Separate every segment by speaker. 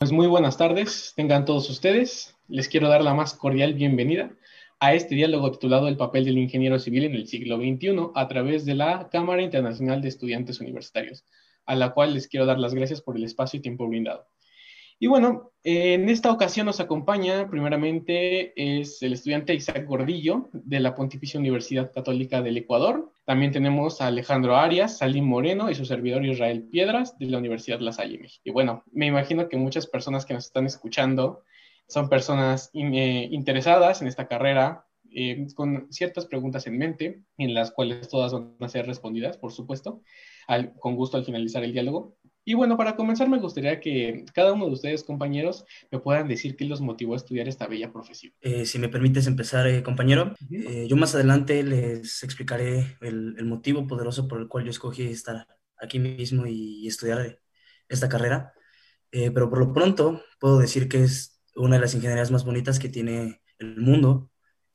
Speaker 1: Pues muy buenas tardes, tengan todos ustedes. Les quiero dar la más cordial bienvenida a este diálogo titulado El papel del ingeniero civil en el siglo XXI a través de la Cámara Internacional de Estudiantes Universitarios, a la cual les quiero dar las gracias por el espacio y tiempo brindado. Y bueno, en esta ocasión nos acompaña primeramente es el estudiante Isaac Gordillo de la Pontificia Universidad Católica del Ecuador. También tenemos a Alejandro Arias, Salim Moreno y su servidor Israel Piedras de la Universidad La Salle México. Y bueno, me imagino que muchas personas que nos están escuchando son personas eh, interesadas en esta carrera, eh, con ciertas preguntas en mente, en las cuales todas van a ser respondidas, por supuesto, con gusto al finalizar el diálogo. Y bueno, para comenzar me gustaría que cada uno de ustedes, compañeros, me puedan decir qué los motivó a estudiar esta bella profesión.
Speaker 2: Eh, si me permites empezar, eh, compañero, eh, yo más adelante les explicaré el, el, motivo poderoso por el cual yo escogí estar aquí mismo y, y estudiar esta carrera. pero por lo pronto puedo decir que es una de las ingenierías más bonitas que tiene el mundo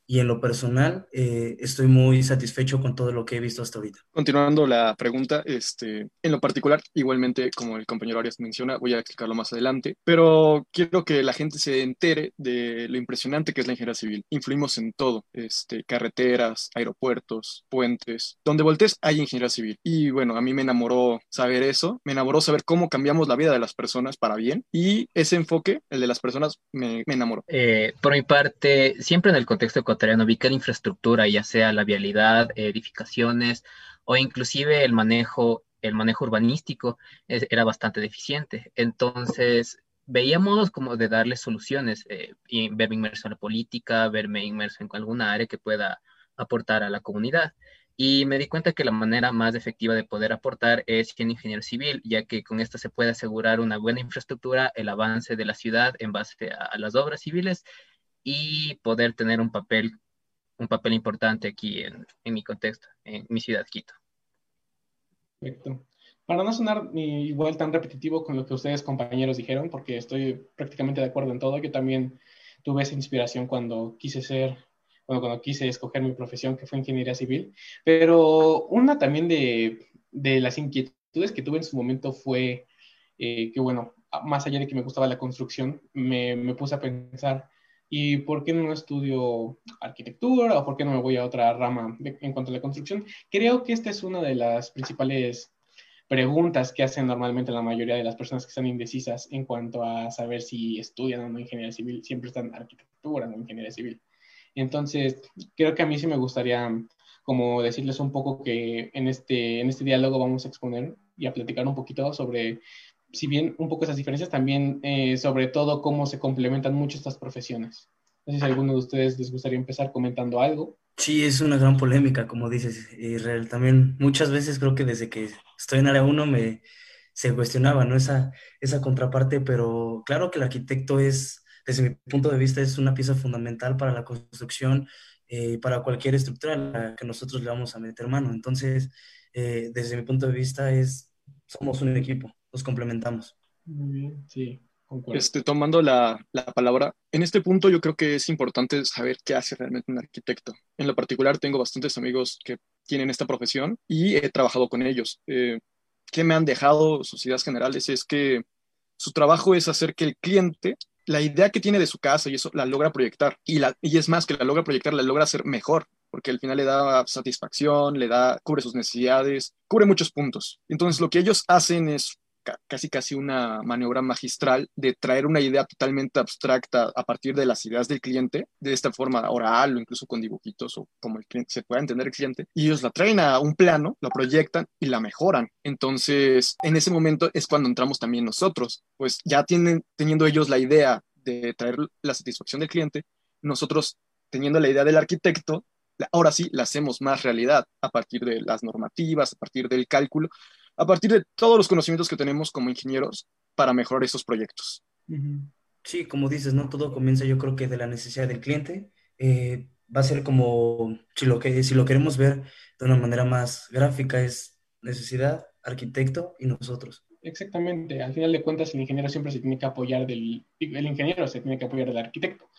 Speaker 2: y en lo personal eh, estoy muy satisfecho con todo lo que he visto hasta ahorita.
Speaker 3: Continuando la pregunta, este, en lo particular, igualmente como el compañero Arias menciona, voy a explicarlo más adelante, pero quiero que la gente se entere de lo impresionante que es la ingeniería civil. Influimos en todo, este, carreteras, aeropuertos, puentes, donde voltees hay ingeniería civil. Y bueno, a mí me enamoró saber eso, me enamoró saber cómo cambiamos la vida de las personas para bien y ese enfoque, el de las personas, me, me enamoró.
Speaker 4: Eh, por mi parte, siempre en el contexto ecuatoriano que la infraestructura, ya sea la vialidad, edificaciones o inclusive el manejo, el manejo urbanístico, era bastante deficiente. Entonces, veía modos como de darle soluciones, eh, y verme inmerso en la política, verme inmerso en alguna área que pueda aportar a la comunidad. Y me di cuenta que la manera más efectiva de poder aportar es siendo ingeniero civil, ya que con esto se puede asegurar una buena infraestructura, el avance de la ciudad en base a las obras civiles y poder tener un papel, un papel importante aquí en, en mi contexto, en mi ciudad, Quito.
Speaker 1: Perfecto. Para no sonar igual tan repetitivo con lo que ustedes compañeros dijeron, porque estoy prácticamente de acuerdo en todo, yo también tuve esa inspiración cuando quise ser, bueno, cuando quise escoger mi profesión, que fue ingeniería civil, pero una también de, de las inquietudes que tuve en su momento fue eh, que, bueno, más allá de que me gustaba la construcción, me, me puse a pensar ¿Y por qué no estudio arquitectura o por qué no me voy a otra rama en cuanto a la construcción? Creo que esta es una de las principales preguntas que hacen normalmente la mayoría de las personas que están indecisas en cuanto a saber si estudian o no ingeniería civil. Siempre están arquitectura o ingeniería civil. Entonces, creo que a mí sí me gustaría como decirles un poco que en este, en este diálogo vamos a exponer y a platicar un poquito sobre si bien un poco esas diferencias, también eh, sobre todo cómo se complementan mucho estas profesiones. No sé si alguno de ustedes les gustaría empezar comentando algo.
Speaker 2: Sí, es una gran polémica, como dices, Israel. También muchas veces creo que desde que estoy en área 1 me, se cuestionaba ¿no? esa, esa contraparte, pero claro que el arquitecto es, desde mi punto de vista, es una pieza fundamental para la construcción, eh, para cualquier estructura a la que nosotros le vamos a meter mano. Entonces, eh, desde mi punto de vista, es, somos un equipo nos complementamos.
Speaker 1: Muy bien, sí.
Speaker 3: Este, tomando la, la, palabra, en este punto yo creo que es importante saber qué hace realmente un arquitecto. En lo particular, tengo bastantes amigos que tienen esta profesión y he trabajado con ellos. Eh, ¿Qué me han dejado sus ideas generales? Es que su trabajo es hacer que el cliente, la idea que tiene de su casa y eso la logra proyectar. Y, la, y es más que la logra proyectar, la logra hacer mejor porque al final le da satisfacción, le da, cubre sus necesidades, cubre muchos puntos. Entonces lo que ellos hacen es casi casi una maniobra magistral de traer una idea totalmente abstracta a partir de las ideas del cliente, de esta forma oral o incluso con dibujitos o como el cliente se pueda entender el cliente, y ellos la traen a un plano, la proyectan y la mejoran. Entonces, en ese momento es cuando entramos también nosotros, pues ya tienen, teniendo ellos la idea de traer la satisfacción del cliente, nosotros teniendo la idea del arquitecto, ahora sí la hacemos más realidad a partir de las normativas, a partir del cálculo, a partir de todos los conocimientos que tenemos como ingenieros para mejorar esos proyectos.
Speaker 2: Sí, como dices, ¿no? Todo comienza yo creo que de la necesidad del cliente. Eh, va a ser como, si lo, que, si lo queremos ver de una manera más gráfica, es necesidad, arquitecto y nosotros.
Speaker 1: Exactamente, al final de cuentas el ingeniero siempre se tiene que apoyar del, el ingeniero se tiene que apoyar del arquitecto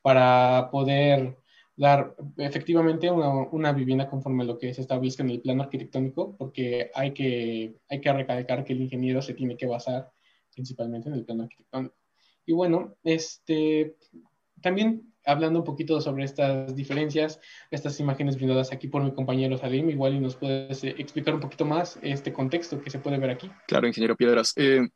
Speaker 1: para poder dar efectivamente una, una, vivienda conforme a lo que se establezca en el plano arquitectónico, porque hay que, hay que recalcar que el ingeniero se tiene que basar principalmente en el plano arquitectónico. Y bueno, este, también hablando un poquito sobre estas diferencias, estas imágenes brindadas aquí por mi compañero Salim, igual y nos puedes eh, explicar un poquito más este contexto que se puede ver aquí.
Speaker 3: Claro, ingeniero Piedras. Eh,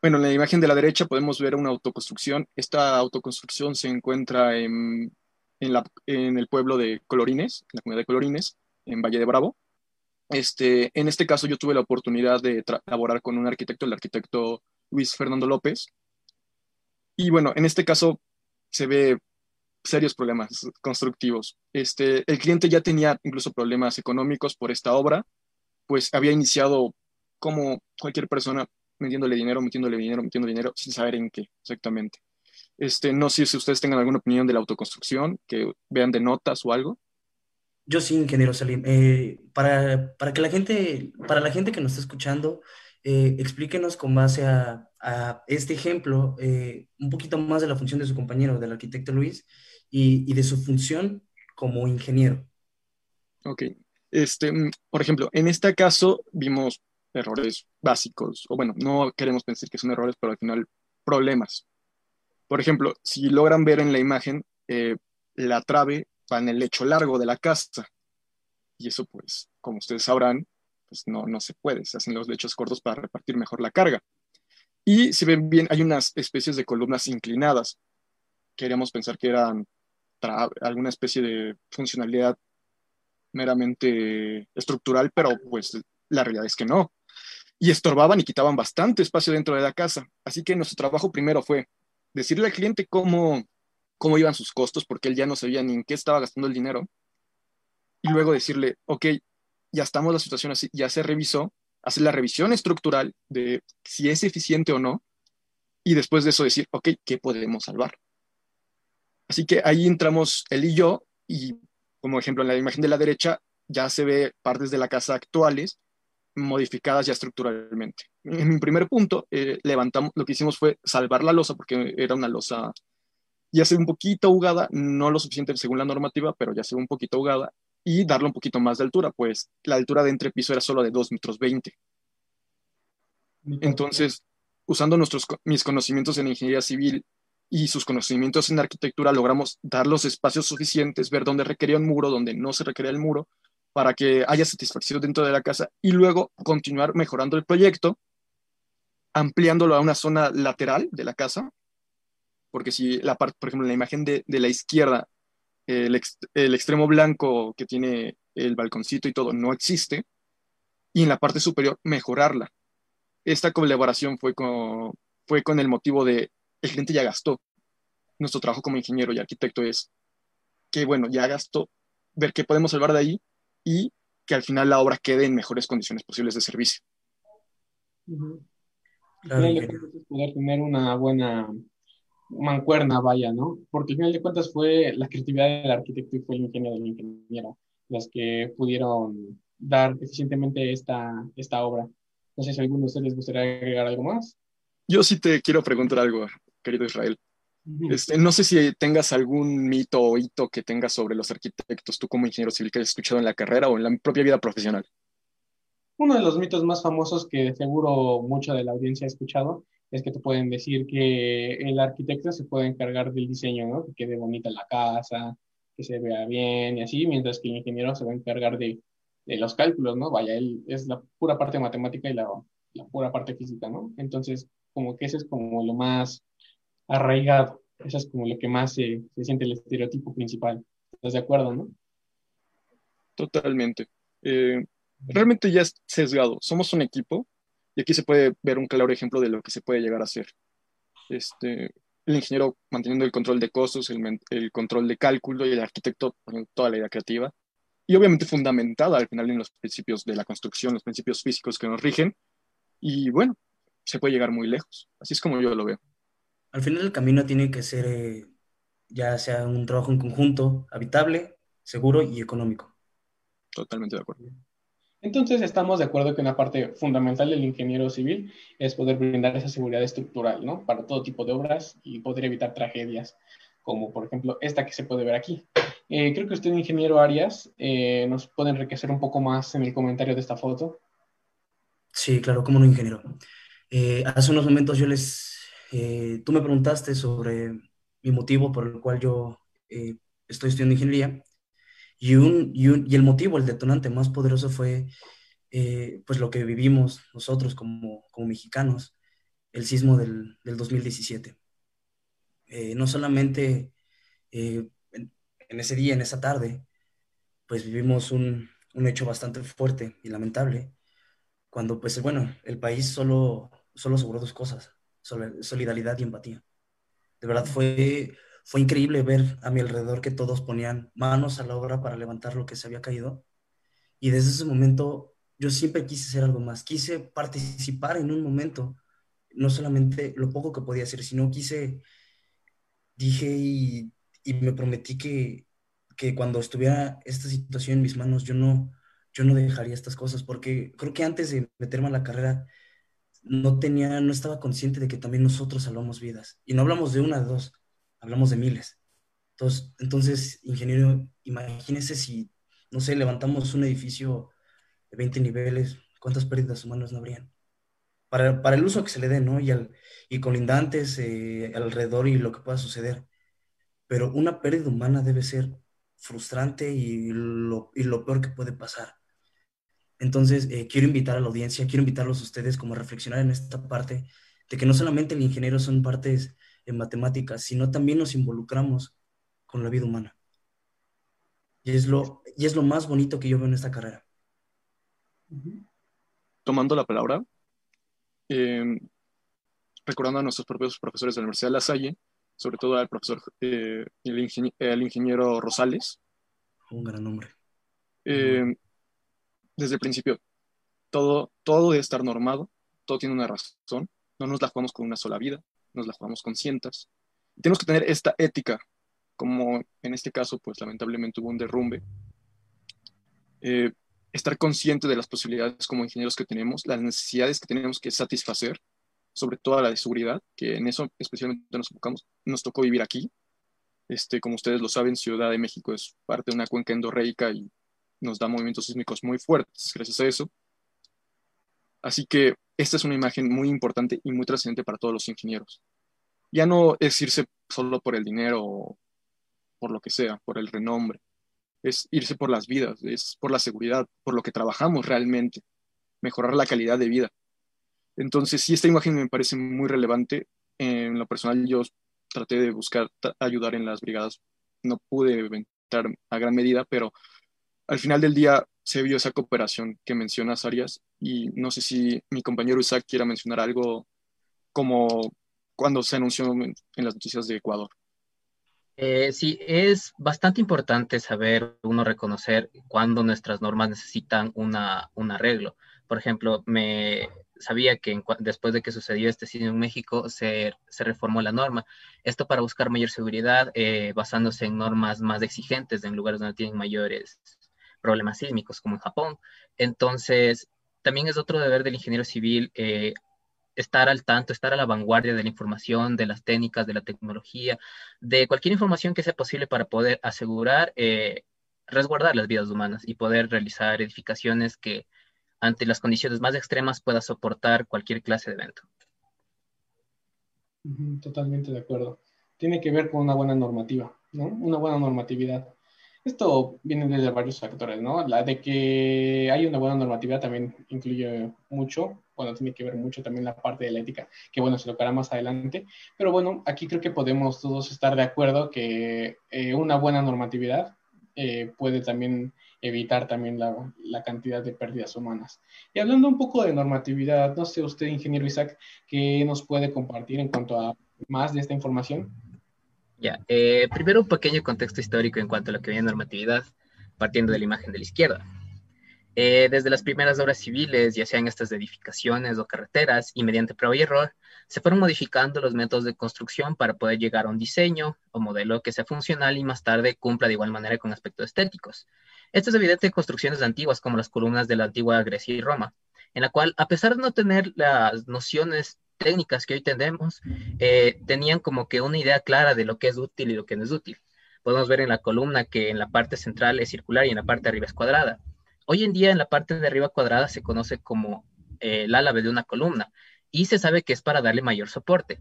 Speaker 3: bueno, en la imagen de la derecha podemos ver una autoconstrucción. Esta autoconstrucción se encuentra en, en, el pueblo de Colorines, en la comunidad de Colorines, en Valle de Bravo. Este, en este caso yo tuve la oportunidad de trabajar con un arquitecto, el arquitecto Luis Fernando López. Y bueno, en este caso se ve serios problemas constructivos. Este, el cliente ya tenía incluso problemas económicos por esta obra, pues había iniciado como cualquier persona metiéndole dinero, metiéndole dinero, metiendo dinero, sin saber en qué exactamente. Este, no sé si ustedes tengan alguna opinión de la autoconstrucción, que vean de notas o algo.
Speaker 2: Yo sí, ingeniero Salim. Eh, para, para, que la gente, para la gente que nos está escuchando, eh, explíquenos con base a, a este ejemplo eh, un poquito más de la función de su compañero, del arquitecto Luis, y, de su función como ingeniero.
Speaker 3: Ok. Este, por ejemplo, en este caso vimos errores básicos, o bueno, no queremos pensar que son errores, pero al final problemas. Por ejemplo, si logran ver en la imagen, eh, la trave va en el lecho largo de la casa. Y eso, pues, como ustedes sabrán, pues no, no se puede. Se hacen los lechos cortos para repartir mejor la carga. Y si ven bien, hay unas especies de columnas inclinadas. Queríamos pensar que eran alguna especie de funcionalidad meramente estructural, pero pues la realidad es que no. Y estorbaban y quitaban bastante espacio dentro de la casa. Así que nuestro trabajo primero fue decirle al cliente cómo, cómo iban sus costos, porque él ya no sabía ni en qué estaba gastando el dinero. Y luego decirle, ok, ya estamos la situación así, ya se revisó, hacer la revisión estructural de si es eficiente o no. Y después de eso decir, ok, ¿qué podemos salvar? Así que ahí entramos él y yo, y como ejemplo en la imagen de la derecha ya se ve partes de la casa actuales modificadas ya estructuralmente. En mi primer punto, eh, levantamos, lo que hicimos fue salvar la losa, porque era una losa ya se ve un poquito ahogada, no lo suficiente según la normativa, pero ya se ve un poquito ahogada, y darle un poquito más de altura, pues la altura de entrepiso era solo de 2 metros 20. Entonces, usando nuestros, mis conocimientos en ingeniería civil y sus conocimientos en arquitectura logramos dar los espacios suficientes, ver dónde requería un muro, dónde no se requería el muro, para que haya satisfacción dentro de la casa y luego continuar mejorando el proyecto, ampliándolo a una zona lateral de la casa, porque si la parte, por ejemplo, en la imagen de, la izquierda, el, el, extremo blanco que tiene el balconcito y todo no existe, y en la parte superior mejorarla. Esta colaboración fue con, fue con el motivo de el cliente ya gastó. Nuestro trabajo como ingeniero y arquitecto es que, bueno, ya gastó, ver qué podemos salvar de ahí y que al final la obra quede en mejores condiciones posibles de servicio.
Speaker 1: poder tener una buena mancuerna, vaya, ¿no? Porque al final de cuentas fue la creatividad del arquitecto y fue el ingenio del ingeniero las que pudieron dar eficientemente esta, esta obra. No sé si a alguno de ustedes les gustaría agregar algo más.
Speaker 3: Yo sí te quiero preguntar algo querido Israel. Este, no sé si tengas algún mito o hito que tengas sobre los arquitectos, tú como ingeniero civil que hayas escuchado en la carrera o en la propia vida profesional.
Speaker 1: Uno de los mitos más famosos que seguro mucha de la audiencia ha escuchado es que te pueden decir que el arquitecto se puede encargar del diseño, ¿no? que quede bonita la casa, que se vea bien y así, mientras que el ingeniero se va a encargar de, de los cálculos, ¿no? Vaya, él es la pura parte matemática y la, la pura parte física, ¿no? Entonces, como que ese es como lo más arraigado. Eso es como lo que más se, siente el estereotipo principal. ¿Estás de acuerdo, no?
Speaker 3: Totalmente. Eh, realmente ya es sesgado. Somos un equipo y aquí se puede ver un claro ejemplo de lo que se puede llegar a hacer. Este, el ingeniero manteniendo el control de costos, el, control de cálculo y el arquitecto poniendo toda la idea creativa. Y obviamente fundamentada al final en los principios de la construcción, los principios físicos que nos rigen. Y bueno, se puede llegar muy lejos. Así es como yo lo veo
Speaker 2: al final del camino tiene que ser eh, ya sea un trabajo en conjunto, habitable, seguro y económico.
Speaker 3: Totalmente de acuerdo.
Speaker 1: Entonces estamos de acuerdo que una parte fundamental del ingeniero civil es poder brindar esa seguridad estructural, ¿no? Para todo tipo de obras y poder evitar tragedias, como por ejemplo esta que se puede ver aquí. Eh, creo que usted, ingeniero Arias, eh, nos puede enriquecer un poco más en el comentario de esta foto.
Speaker 2: Sí, claro, como no, ingeniero. hace unos momentos yo les eh, tú me preguntaste sobre mi motivo por el cual yo eh, estoy estudiando ingeniería y, el motivo, el detonante más poderoso fue eh, pues lo que vivimos nosotros como, como mexicanos, el sismo del, del 2017. Eh, no solamente en, en, ese día, en esa tarde, pues vivimos un, un, hecho bastante fuerte y lamentable, cuando pues bueno, el país solo, solo aseguró dos cosas, solidaridad y empatía. De verdad fue, fue increíble ver a mi alrededor que todos ponían manos a la obra para levantar lo que se había caído. Y desde ese momento yo siempre quise hacer algo más, quise participar en un momento, no solamente lo poco que podía hacer, sino quise, dije y, y me prometí que, que, cuando estuviera esta situación en mis manos, yo no, yo no dejaría estas cosas, porque creo que antes de meterme a la carrera, no tenía, no estaba consciente de que también nosotros salvamos vidas. Y no hablamos de una, de dos, hablamos de miles. Entonces, entonces, ingeniero, imagínese si, no sé, levantamos un edificio de 20 niveles, ¿cuántas pérdidas humanas no habrían? Para, para el uso que se le dé, ¿no? Y, al, y colindantes eh, alrededor y lo que pueda suceder. Pero una pérdida humana debe ser frustrante y lo, y lo peor que puede pasar. Entonces, eh, quiero invitar a la audiencia, quiero invitarlos a ustedes como a reflexionar en esta parte de que no solamente el ingeniero son partes en matemáticas, sino también nos involucramos con la vida humana. Y es lo, y es lo más bonito que yo veo en esta carrera.
Speaker 3: Tomando la palabra, eh, recordando a nuestros propios profesores de la Universidad de La Salle, sobre todo al profesor, eh, el, ingeniero, el, ingeniero Rosales.
Speaker 2: Un gran nombre.
Speaker 3: Eh, desde el principio, todo, todo debe estar normado, todo tiene una razón, no nos la jugamos con una sola vida, nos la jugamos con cientos. Tenemos que tener esta ética, como en este caso, pues lamentablemente hubo un derrumbe. Eh, estar consciente de las posibilidades como ingenieros que tenemos, las necesidades que tenemos que satisfacer, sobre todo la de seguridad, que en eso especialmente nos enfocamos. Nos tocó vivir aquí. Este, como ustedes lo saben, Ciudad de México es parte de una cuenca endorreica y nos da movimientos sísmicos muy fuertes gracias a eso. Así que esta es una imagen muy importante y muy trascendente para todos los ingenieros. Ya no es irse solo por el dinero por lo que sea, por el renombre. Es irse por las vidas, es por la seguridad, por lo que trabajamos realmente, mejorar la calidad de vida. Entonces, sí, esta imagen me parece muy relevante. En lo personal, yo traté de buscar ayudar en las brigadas. No pude entrar a gran medida, pero al final del día se vio esa cooperación que mencionas, Arias, y no sé si mi compañero Isaac quiera mencionar algo como cuando se anunció en, las noticias de Ecuador.
Speaker 4: Eh, sí, es bastante importante saber, uno reconocer cuando nuestras normas necesitan una, un arreglo. Por ejemplo, me sabía que en, después de que sucedió este sitio en México, se, se, reformó la norma. Esto para buscar mayor seguridad, eh, basándose en normas más exigentes en lugares donde tienen mayores problemas sísmicos como en Japón. Entonces, también es otro deber del ingeniero civil eh, estar al tanto, estar a la vanguardia de la información, de las técnicas, de la tecnología, de cualquier información que sea posible para poder asegurar, eh, resguardar las vidas humanas y poder realizar edificaciones que ante las condiciones más extremas pueda soportar cualquier clase de evento.
Speaker 1: Totalmente de acuerdo. Tiene que ver con una buena normativa, ¿no? Una buena normatividad. Esto viene desde varios factores, ¿no? La de que hay una buena normatividad también incluye mucho, bueno, tiene que ver mucho también la parte de la ética, que bueno, se lo tocará más adelante, pero bueno, aquí creo que podemos todos estar de acuerdo que eh, una buena normatividad eh, puede también evitar también la, la, cantidad de pérdidas humanas. Y hablando un poco de normatividad, no sé usted, ingeniero Isaac, ¿qué nos puede compartir en cuanto a más de esta información?
Speaker 4: Ya, eh, primero un pequeño contexto histórico en cuanto a lo que viene normatividad, partiendo de la imagen de la izquierda. Eh, desde las primeras obras civiles, ya sean estas de edificaciones o carreteras, y mediante prueba y error, se fueron modificando los métodos de construcción para poder llegar a un diseño o modelo que sea funcional y más tarde cumpla de igual manera con aspectos estéticos. Esto es evidente en construcciones antiguas como las columnas de la antigua Grecia y Roma, en la cual, a pesar de no tener las nociones técnicas que hoy tenemos eh, tenían como que una idea clara de lo que es útil y lo que no es útil. Podemos ver en la columna que en la parte central es circular y en la parte de arriba es cuadrada. Hoy en día en la parte de arriba cuadrada se conoce como eh, el álave de una columna y se sabe que es para darle mayor soporte.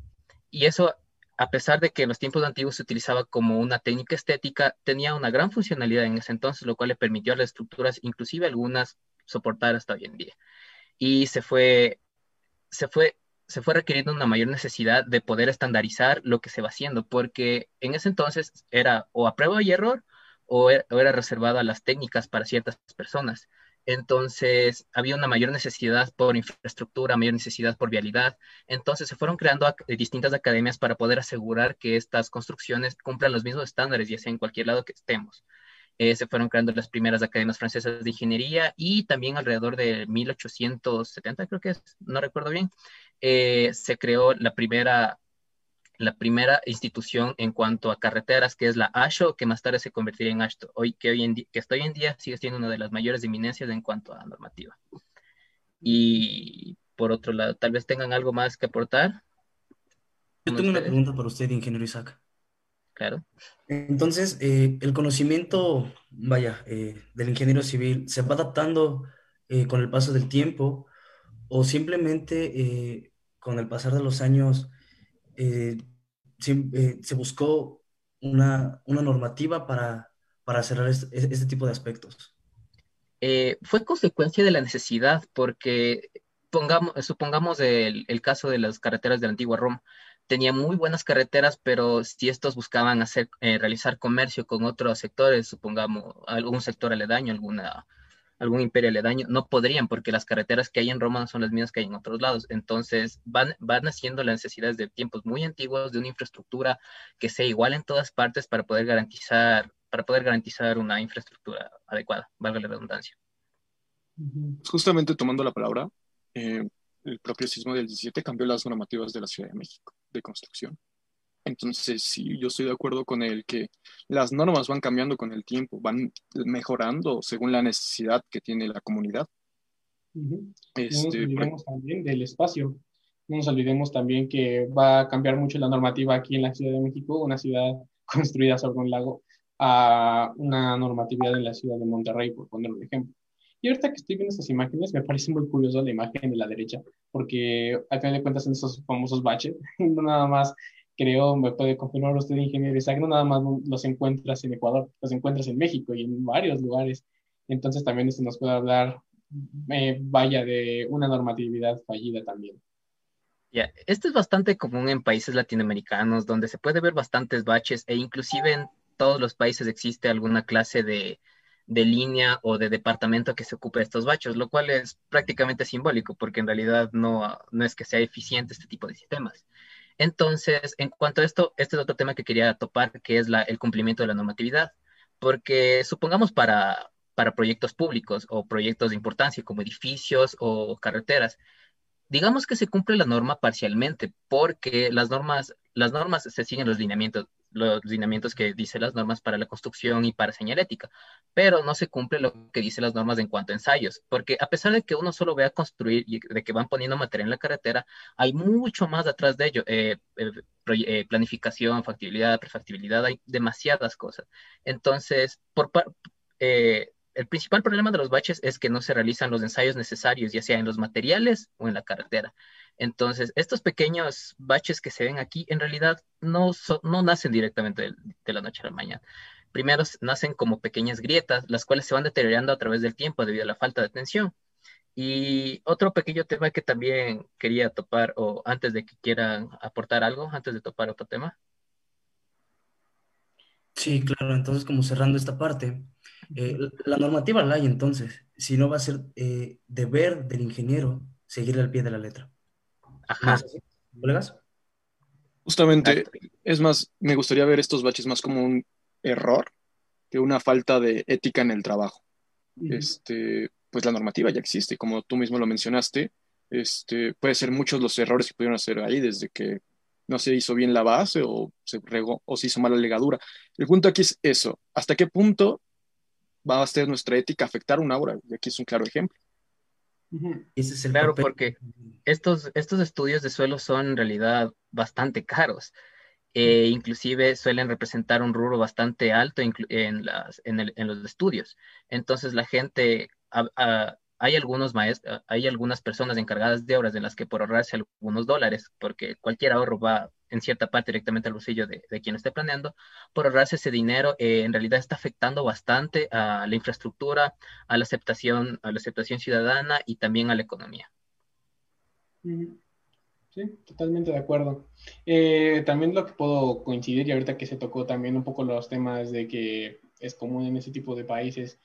Speaker 4: y eso, a pesar de que en los tiempos antiguos se utilizaba como una técnica estética, tenía una gran funcionalidad en ese entonces, lo cual le permitió a las estructuras, inclusive algunas, soportar hasta hoy en día. Y se fue, se fue, se fue requiriendo una mayor necesidad de poder estandarizar lo que se va haciendo, porque en ese entonces era o a prueba y error o era, o reservado a las técnicas para ciertas personas. Entonces, había una mayor necesidad por infraestructura, mayor necesidad por vialidad. Entonces, se fueron creando distintas academias para poder asegurar que estas construcciones cumplan los mismos estándares, ya sea en cualquier lado que estemos. Eh, se fueron creando las primeras academias francesas de ingeniería y también alrededor de 1870, creo que es, no recuerdo bien, eh, se creó la primera la primera institución en cuanto a carreteras, que es la ASHO, que más tarde se convertiría en ASHTO, hoy, que, hoy en día, que hoy en día sigue siendo una de las mayores eminencias en cuanto a normativa. Y por otro lado, tal vez tengan algo más que aportar.
Speaker 2: Yo tengo una pregunta para usted, ingeniero Isaac.
Speaker 4: Claro.
Speaker 2: Entonces, eh, el conocimiento, vaya, eh, del ingeniero civil se va adaptando eh, con el paso del tiempo o simplemente con el pasar de los años eh, eh, se, buscó una, normativa para, para cerrar este, tipo de aspectos?
Speaker 4: Eh, fue consecuencia de la necesidad, porque pongamos, supongamos el, el, caso de las carreteras de la antigua Roma. Tenía muy buenas carreteras, pero si estos buscaban hacer, realizar comercio con otros sectores, supongamos algún sector aledaño, alguna algún imperio aledaño, no podrían porque las carreteras que hay en Roma no son las mismas que hay en otros lados. Entonces van, van haciendo las necesidades de tiempos muy antiguos de una infraestructura que sea igual en todas partes para poder garantizar, para poder garantizar una infraestructura adecuada, valga la redundancia.
Speaker 3: Justamente tomando la palabra, eh, el propio sismo del 17 cambió las normativas de la Ciudad de México de construcción. Entonces, sí, yo estoy de acuerdo con él que las normas van cambiando con el tiempo, van mejorando según la necesidad que tiene la comunidad.
Speaker 1: no nos este, olvidemos también del espacio. No nos olvidemos también que va a cambiar mucho la normativa aquí en la Ciudad de México, una ciudad construida sobre un lago, a una normatividad en la ciudad de Monterrey, por poner un ejemplo. Y ahorita que estoy viendo estas imágenes, me parece muy curioso la imagen de la derecha, porque al final de cuentas son esos famosos baches, no nada más creo, me puede confirmar usted, ingeniero Isaac, no nada más los encuentras en Ecuador, los encuentras en México y en varios lugares. Entonces también esto nos puede hablar, eh, vaya, de una normatividad fallida también.
Speaker 4: Ya, esto es bastante común en países latinoamericanos, donde se puede ver bastantes baches e inclusive en todos los países existe alguna clase de, de línea o de departamento que se ocupe de estos baches, lo cual es prácticamente simbólico, porque en realidad no, no es que sea eficiente este tipo de sistemas. Entonces, en cuanto a esto, este es otro tema que quería topar, que es el cumplimiento de la normatividad, porque supongamos para, para proyectos públicos o proyectos de importancia como edificios o carreteras, digamos que se cumple la norma parcialmente, porque las normas, las normas se siguen los lineamientos, los lineamientos que dicen las normas para la construcción y para señalética, pero no se cumple lo que dicen las normas en cuanto a ensayos, porque a pesar de que uno solo vea construir y de que van poniendo material en la carretera, hay mucho más detrás de ello, eh, eh, eh, planificación, factibilidad, prefactibilidad, hay demasiadas cosas. Entonces, por el principal problema de los baches es que no se realizan los ensayos necesarios, ya sea en los materiales o en la carretera. Entonces, estos pequeños baches que se ven aquí en realidad no, no nacen directamente de, la noche a la mañana. Primero nacen como pequeñas grietas, las cuales se van deteriorando a través del tiempo debido a la falta de atención. Y otro pequeño tema que también quería topar, o antes de que quieran aportar algo, antes de topar otro tema.
Speaker 2: Sí, claro, entonces como cerrando esta parte, eh, la normativa la hay entonces, si no va a ser eh, deber del ingeniero seguir al pie de la letra.
Speaker 4: Ajá.
Speaker 2: ¿Colegas?
Speaker 3: Justamente, es más, me gustaría ver estos baches más como un error que una falta de ética en el trabajo. Este, pues la normativa ya existe, como tú mismo lo mencionaste, este, puede ser muchos los errores que pudieron hacer ahí, desde que no se hizo bien la base o se regó o se hizo mala legadura. El punto aquí es eso, ¿hasta qué punto va a ser nuestra ética afectar una obra? Y aquí es un claro ejemplo.
Speaker 4: Ese es el claro, porque estos, estos estudios de suelo son en realidad bastante caros. Eh, inclusive suelen representar un rubro bastante alto en, las, en, el, en, los estudios. Entonces la gente, hay algunos maestros, hay algunas personas encargadas de obras en las que por ahorrarse algunos dólares, porque cualquier ahorro va, en cierta parte directamente al bolsillo de, quien esté planeando, por ahorrarse ese dinero, eh, en realidad está afectando bastante a la infraestructura, a la aceptación, a la aceptación ciudadana y también a la economía.
Speaker 1: Sí, totalmente de acuerdo. Eh, también lo que puedo coincidir, y ahorita que se tocó también un poco los temas de que es común en ese tipo de países,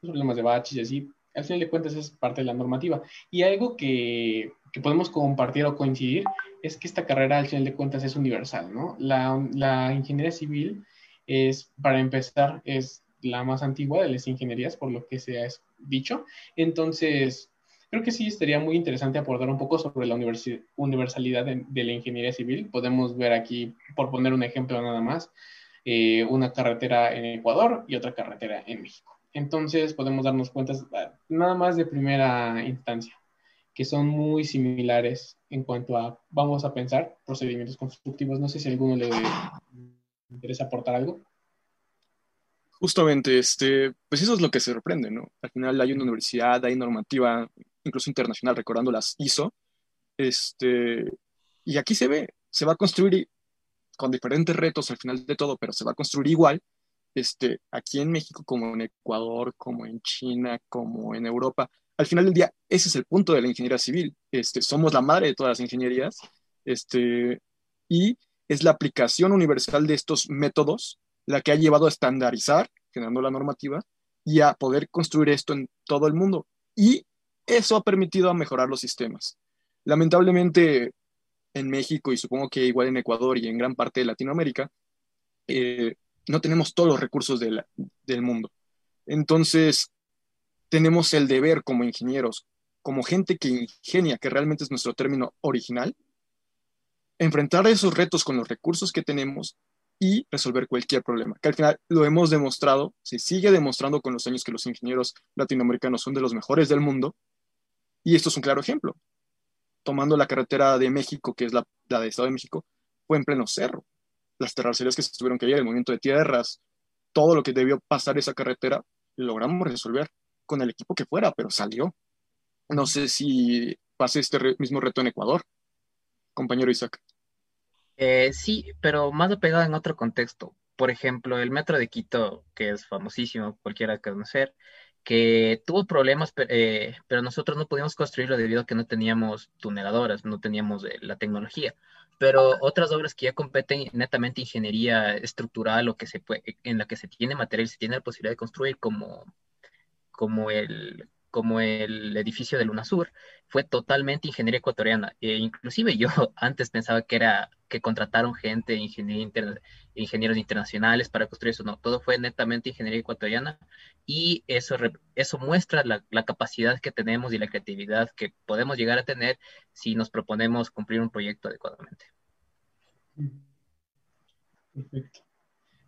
Speaker 1: los problemas de baches y así, al final de cuentas es parte de la normativa. Y algo que, que, podemos compartir o coincidir es que esta carrera al final de cuentas es universal, ¿no? La, ingeniería civil es, para empezar, es la más antigua de las ingenierías, por lo que se ha dicho. Entonces, creo que sí estaría muy interesante abordar un poco sobre la universalidad de, de, la ingeniería civil. Podemos ver aquí, por poner un ejemplo nada más, eh, una carretera en Ecuador y otra carretera en México. Entonces podemos darnos cuenta nada más de primera instancia que son muy similares en cuanto a, vamos a pensar, procedimientos constructivos. No sé si alguno le interesa aportar algo.
Speaker 3: Justamente, este, pues eso es lo que sorprende, ¿no? Al final hay una universidad, hay normativa, incluso internacional, recordando las ISO, este, y aquí se ve, se va a construir con diferentes retos al final de todo, pero se va a construir igual, este, aquí en México como en Ecuador, como en China, como en Europa. Al final del día, ese es el punto de la ingeniería civil. Este, somos la madre de todas las ingenierías este, y es la aplicación universal de estos métodos la que ha llevado a estandarizar, generando la normativa, y a poder construir esto en todo el mundo. Y eso ha permitido mejorar los sistemas. Lamentablemente, en México y supongo que igual en Ecuador y en gran parte de Latinoamérica, eh, no tenemos todos los recursos del mundo. Entonces, tenemos el deber como ingenieros, como gente que ingenia, que realmente es nuestro término original, enfrentar esos retos con los recursos que tenemos y resolver cualquier problema, que al final lo hemos demostrado, se sigue demostrando con los años que los ingenieros latinoamericanos son de los mejores del mundo, y esto es un claro ejemplo tomando la carretera de México, que es la, la de Estado de México, fue en pleno cerro. Las terracerías que se tuvieron que ir, el movimiento de tierras, todo lo que debió pasar esa carretera, logramos resolver con el equipo que fuera, pero salió. No sé si pase este mismo reto en Ecuador, compañero Isaac.
Speaker 4: Eh, sí, pero más apegado en otro contexto. Por ejemplo, el metro de Quito, que es famosísimo, cualquiera conocer, que tuvo problemas, eh, pero nosotros no pudimos construirlo debido a que no teníamos tuneladoras, no teníamos eh, la tecnología. Pero otras obras que ya competen netamente ingeniería estructural o que se puede, en la que se tiene material, se tiene la posibilidad de construir como, como el como el edificio de Sur fue totalmente ingeniería ecuatoriana. E inclusive yo antes pensaba que era que contrataron gente, ingenieros internacionales para construir eso. No, todo fue netamente ingeniería ecuatoriana y eso, eso muestra la, la, capacidad que tenemos y la creatividad que podemos llegar a tener si nos proponemos cumplir un proyecto adecuadamente.
Speaker 1: Perfecto.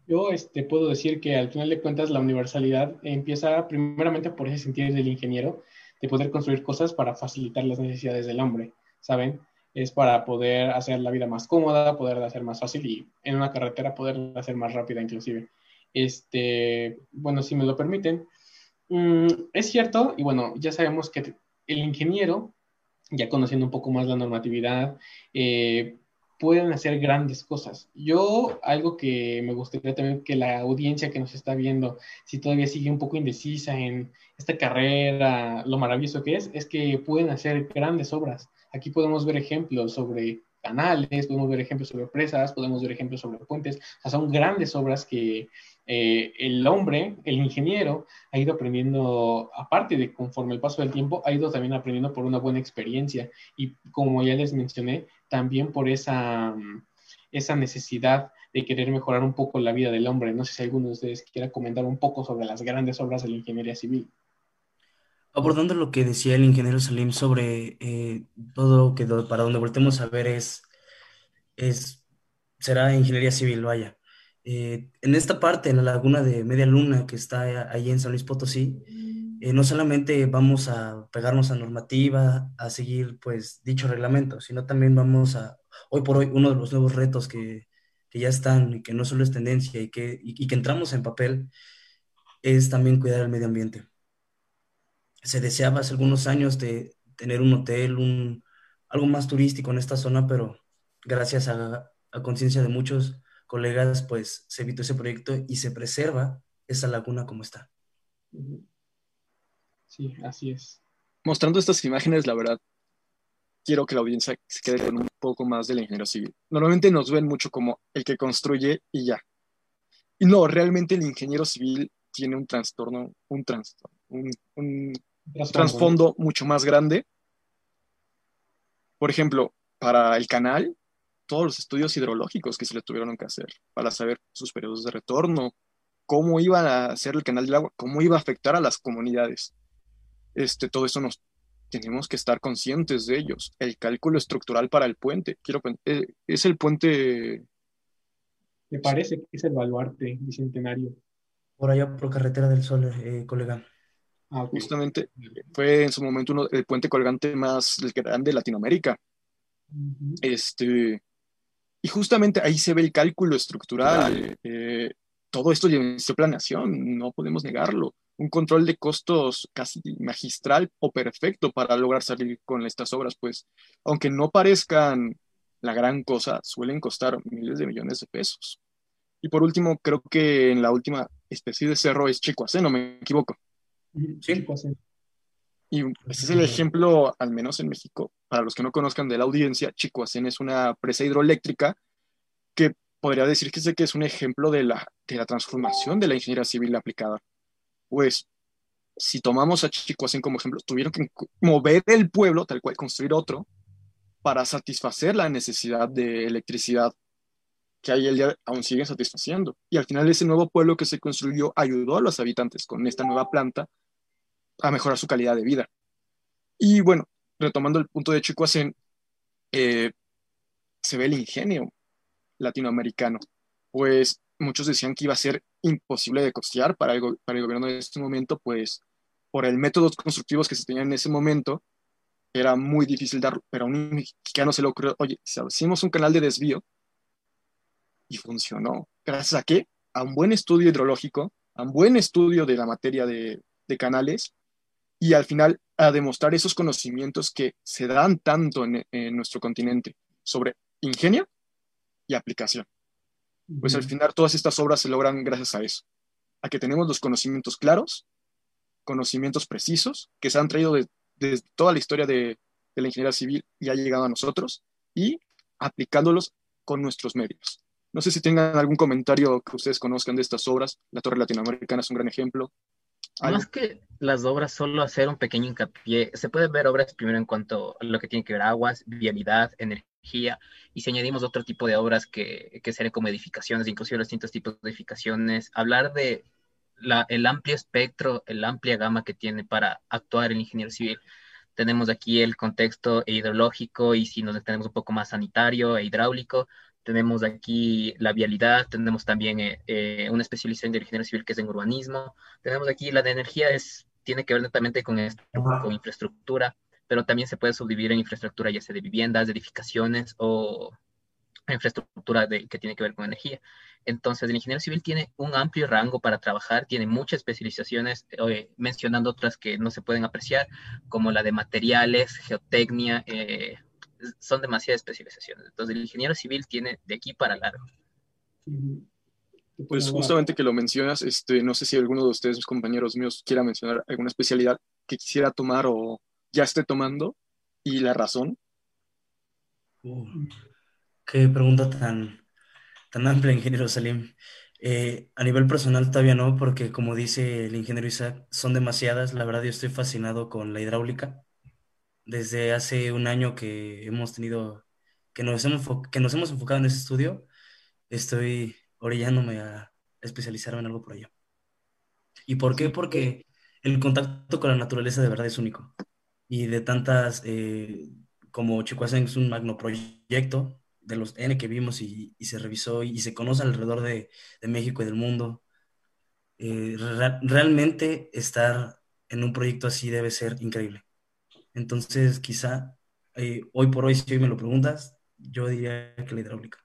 Speaker 1: Yo este, puedo decir que al final de cuentas la universalidad empieza primeramente por ese sentido del ingeniero, de poder construir cosas para facilitar las necesidades del hombre, ¿saben? Es para poder hacer la vida más cómoda, poder hacer más fácil y en una carretera poder hacer más rápida inclusive. Este, bueno, si me lo permiten, mm, es cierto, y bueno, ya sabemos que el ingeniero, ya conociendo un poco más la normatividad, eh, pueden hacer grandes cosas. Yo, algo que me gustaría también que la audiencia que nos está viendo, si todavía sigue un poco indecisa en esta carrera, lo maravilloso que es, es que pueden hacer grandes obras. Aquí podemos ver ejemplos sobre canales, podemos ver ejemplos sobre presas, podemos ver ejemplos sobre puentes. O sea, son grandes obras que eh, el hombre, el ingeniero, ha ido aprendiendo, aparte de conforme el paso del tiempo, ha ido también aprendiendo por una buena experiencia. Y como ya les mencioné, también por esa, esa necesidad de querer mejorar un poco la vida del hombre. No sé si alguno de ustedes quiera comentar un poco sobre las grandes obras de la ingeniería civil.
Speaker 2: Abordando lo que decía el ingeniero Salim sobre eh, todo que para donde voltemos a ver es, es será ingeniería civil, vaya. Eh, en esta parte, en la laguna de Media Luna, que está ahí en San Luis Potosí, eh, no solamente vamos a pegarnos a normativa, a seguir pues dicho reglamento, sino también vamos a, hoy por hoy, uno de los nuevos retos que, que ya están y que no solo es tendencia y que, y, que entramos en papel, es también cuidar el medio ambiente. Se deseaba hace algunos años de tener un hotel, un, algo más turístico en esta zona, pero gracias a, a conciencia de muchos colegas, pues se evitó ese proyecto y se preserva esa laguna como está.
Speaker 1: Sí, así es.
Speaker 3: Mostrando estas imágenes, la verdad, quiero que la audiencia se quede con un poco más del ingeniero civil. Normalmente nos ven mucho como el que construye y ya. Y no, realmente el ingeniero civil tiene un trastorno, un trastorno, un, trasfondo mucho más grande. Por ejemplo, para el canal, todos los estudios hidrológicos que se le tuvieron que hacer para saber sus periodos de retorno, cómo iba a ser el canal del agua, cómo iba a afectar a las comunidades. Este, todo eso nos tenemos que estar conscientes de ellos. El cálculo estructural para el puente, quiero eh, es el puente.
Speaker 1: Me parece que es el baluarte bicentenario.
Speaker 2: Por allá por carretera del Sol, eh, colega.
Speaker 3: Ah, Justamente fue en su momento uno, el puente colgante más grande de Latinoamérica. Este, y justamente ahí se ve el cálculo estructural. Eh, todo esto lleva planeación, no podemos negarlo un control de costos casi magistral o perfecto para lograr salir con estas obras, pues aunque no parezcan la gran cosa, suelen costar miles de millones de pesos. Y por último, creo que en la última especie de cerro es Chicoacén, no me equivoco.
Speaker 1: Sí,
Speaker 3: Y ese es el ejemplo, al menos en México, para los que no conozcan de la audiencia, Chicoacén es una presa hidroeléctrica que podría decir que es un ejemplo de la, de la transformación de la ingeniería civil aplicada. Pues si tomamos a Chicoacén como ejemplo, tuvieron que mover el pueblo, tal cual, construir otro, para satisfacer la necesidad de electricidad que ahí el día aún siguen satisfaciendo. Y al final ese nuevo pueblo que se construyó ayudó a los habitantes con esta nueva planta a mejorar su calidad de vida. Y bueno, retomando el punto de Chicoacén, eh, se ve el ingenio latinoamericano, pues muchos decían que iba a ser imposible de costear para el, para el gobierno de este momento, pues por el métodos constructivos que se tenían en ese momento, era muy difícil darlo, pero a un mexicano se le ocurrió, oye, si hicimos un canal de desvío, y funcionó. ¿Gracias a qué? A un buen estudio hidrológico, a un buen estudio de la materia de, de canales, y al final a demostrar esos conocimientos que se dan tanto en, en nuestro continente sobre ingenio y aplicación. Pues al final todas estas obras se logran gracias a eso, a que tenemos los conocimientos claros, conocimientos precisos, que se han traído de, toda la historia de, la ingeniería civil y ha llegado a nosotros, y aplicándolos con nuestros medios. No sé si tengan algún comentario que ustedes conozcan de estas obras. La Torre Latinoamericana es un gran ejemplo.
Speaker 4: Más que las obras, solo hacer un pequeño hincapié. Se pueden ver obras primero en cuanto a lo que tiene que ver aguas, vialidad, energía y si añadimos otro tipo de obras que, que serían como edificaciones, inclusive los distintos tipos de edificaciones, hablar de la, el amplio espectro, la amplia gama que tiene para actuar el ingeniero civil. Tenemos aquí el contexto hidrológico y si nos tenemos un poco más sanitario e hidráulico, tenemos aquí la vialidad, tenemos también eh, eh, una especialización de ingeniero civil que es en urbanismo, tenemos aquí la de energía, es, tiene que ver netamente con, con infraestructura, pero también se puede subdividir en infraestructura ya sea de viviendas, de edificaciones o infraestructura de, que tiene que ver con energía. Entonces, el ingeniero civil tiene un amplio rango para trabajar, tiene muchas especializaciones, eh, mencionando otras que no se pueden apreciar, como la de materiales, geotecnia, eh, son demasiadas especializaciones. Entonces, el ingeniero civil tiene de aquí para largo.
Speaker 3: Pues justamente que lo mencionas, este, no sé si alguno de ustedes, compañeros míos, quiera mencionar alguna especialidad que quisiera tomar o ya esté tomando y la razón?
Speaker 2: Uh, qué pregunta tan, tan amplia, ingeniero Salim. Eh, a nivel personal todavía no, porque como dice el ingeniero Isaac, son demasiadas. La verdad yo estoy fascinado con la hidráulica. Desde hace un año que hemos tenido, que nos hemos, que nos hemos enfocado en ese estudio, estoy orillándome a especializarme en algo por ello. ¿Y por qué? Porque el contacto con la naturaleza de verdad es único y de tantas, eh, como Chicoacén es un magno proyecto de los N que vimos y, se revisó y, se conoce alrededor de, México y del mundo. Eh, realmente estar en un proyecto así debe ser increíble. Entonces, quizá eh, hoy por hoy, si hoy me lo preguntas, yo diría que la hidráulica.